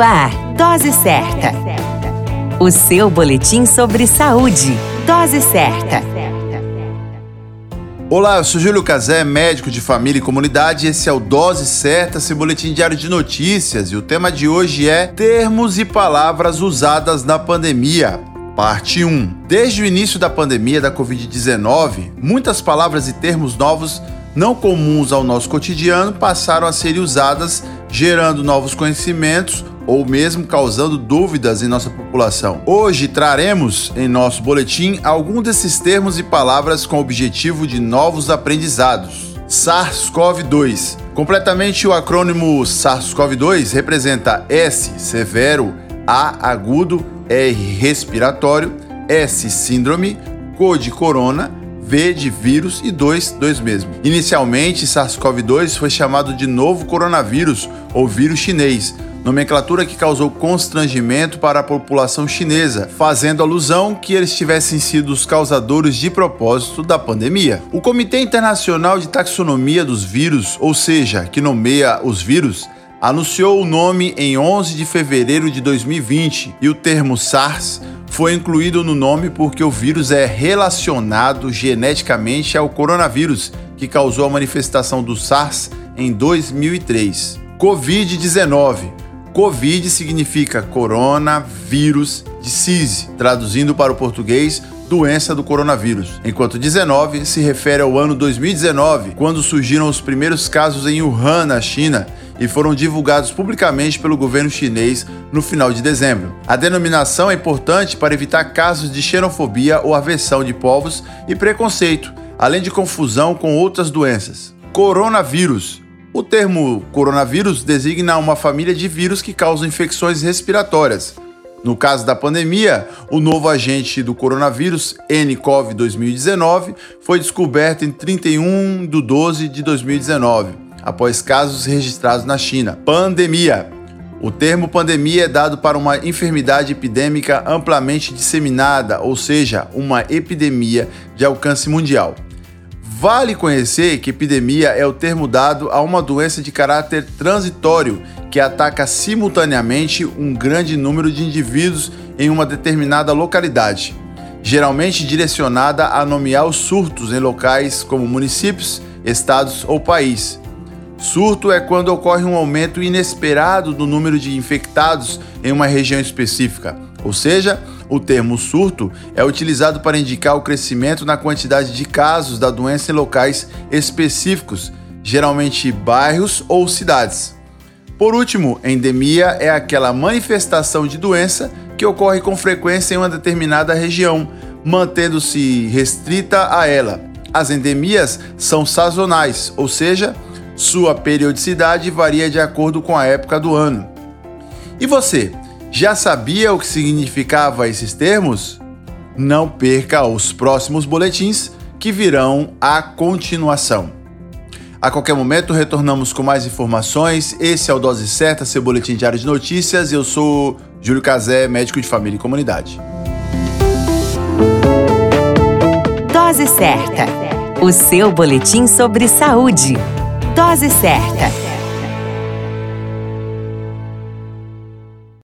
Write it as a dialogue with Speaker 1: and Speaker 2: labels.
Speaker 1: Ar, Dose Certa. O seu boletim sobre saúde. Dose Certa.
Speaker 2: Olá, eu sou Júlio Cazé, médico de família e comunidade. Esse é o Dose Certa, seu boletim diário de notícias. E o tema de hoje é Termos e palavras usadas na pandemia. Parte 1. Desde o início da pandemia da Covid-19, muitas palavras e termos novos não comuns ao nosso cotidiano passaram a ser usadas, gerando novos conhecimentos ou mesmo causando dúvidas em nossa população. Hoje traremos em nosso boletim alguns desses termos e palavras com o objetivo de novos aprendizados. SARS-CoV-2. Completamente o acrônimo SARS-CoV-2 representa S severo, A agudo, R respiratório, S síndrome, C de corona, V de vírus e 2, 2 mesmo. Inicialmente, SARS-CoV-2 foi chamado de novo coronavírus ou vírus chinês, nomenclatura que causou constrangimento para a população chinesa, fazendo alusão que eles tivessem sido os causadores de propósito da pandemia. O Comitê Internacional de Taxonomia dos Vírus, ou seja, que nomeia os vírus, anunciou o nome em 11 de fevereiro de 2020 e o termo SARS foi incluído no nome porque o vírus é relacionado geneticamente ao coronavírus, que causou a manifestação do SARS em 2003. Covid-19. Covid significa coronavírus disease, traduzindo para o português doença do coronavírus, enquanto 19 se refere ao ano 2019, quando surgiram os primeiros casos em Wuhan, na China, e foram divulgados publicamente pelo governo chinês no final de dezembro. A denominação é importante para evitar casos de xenofobia ou aversão de povos e preconceito, além de confusão com outras doenças. Coronavírus. O termo coronavírus designa uma família de vírus que causam infecções respiratórias. No caso da pandemia, o novo agente do coronavírus, nCoV 2019, foi descoberto em 31 de 12 de 2019 após casos registrados na China. Pandemia. O termo pandemia é dado para uma enfermidade epidêmica amplamente disseminada, ou seja, uma epidemia de alcance mundial. Vale conhecer que epidemia é o termo dado a uma doença de caráter transitório que ataca simultaneamente um grande número de indivíduos em uma determinada localidade, geralmente direcionada a nomear os surtos em locais como municípios, estados ou país. Surto é quando ocorre um aumento inesperado do número de infectados em uma região específica. Ou seja, o termo surto é utilizado para indicar o crescimento na quantidade de casos da doença em locais específicos, geralmente bairros ou cidades. Por último, endemia é aquela manifestação de doença que ocorre com frequência em uma determinada região, mantendo-se restrita a ela. As endemias são sazonais, ou seja, sua periodicidade varia de acordo com a época do ano. E você, já sabia o que significava esses termos? Não perca os próximos boletins que virão à continuação. A qualquer momento retornamos com mais informações. Esse é o Dose Certa, seu boletim diário de notícias. Eu sou Júlio Cazé, médico de família e comunidade.
Speaker 1: Dose Certa, o seu boletim sobre saúde. Dose certa.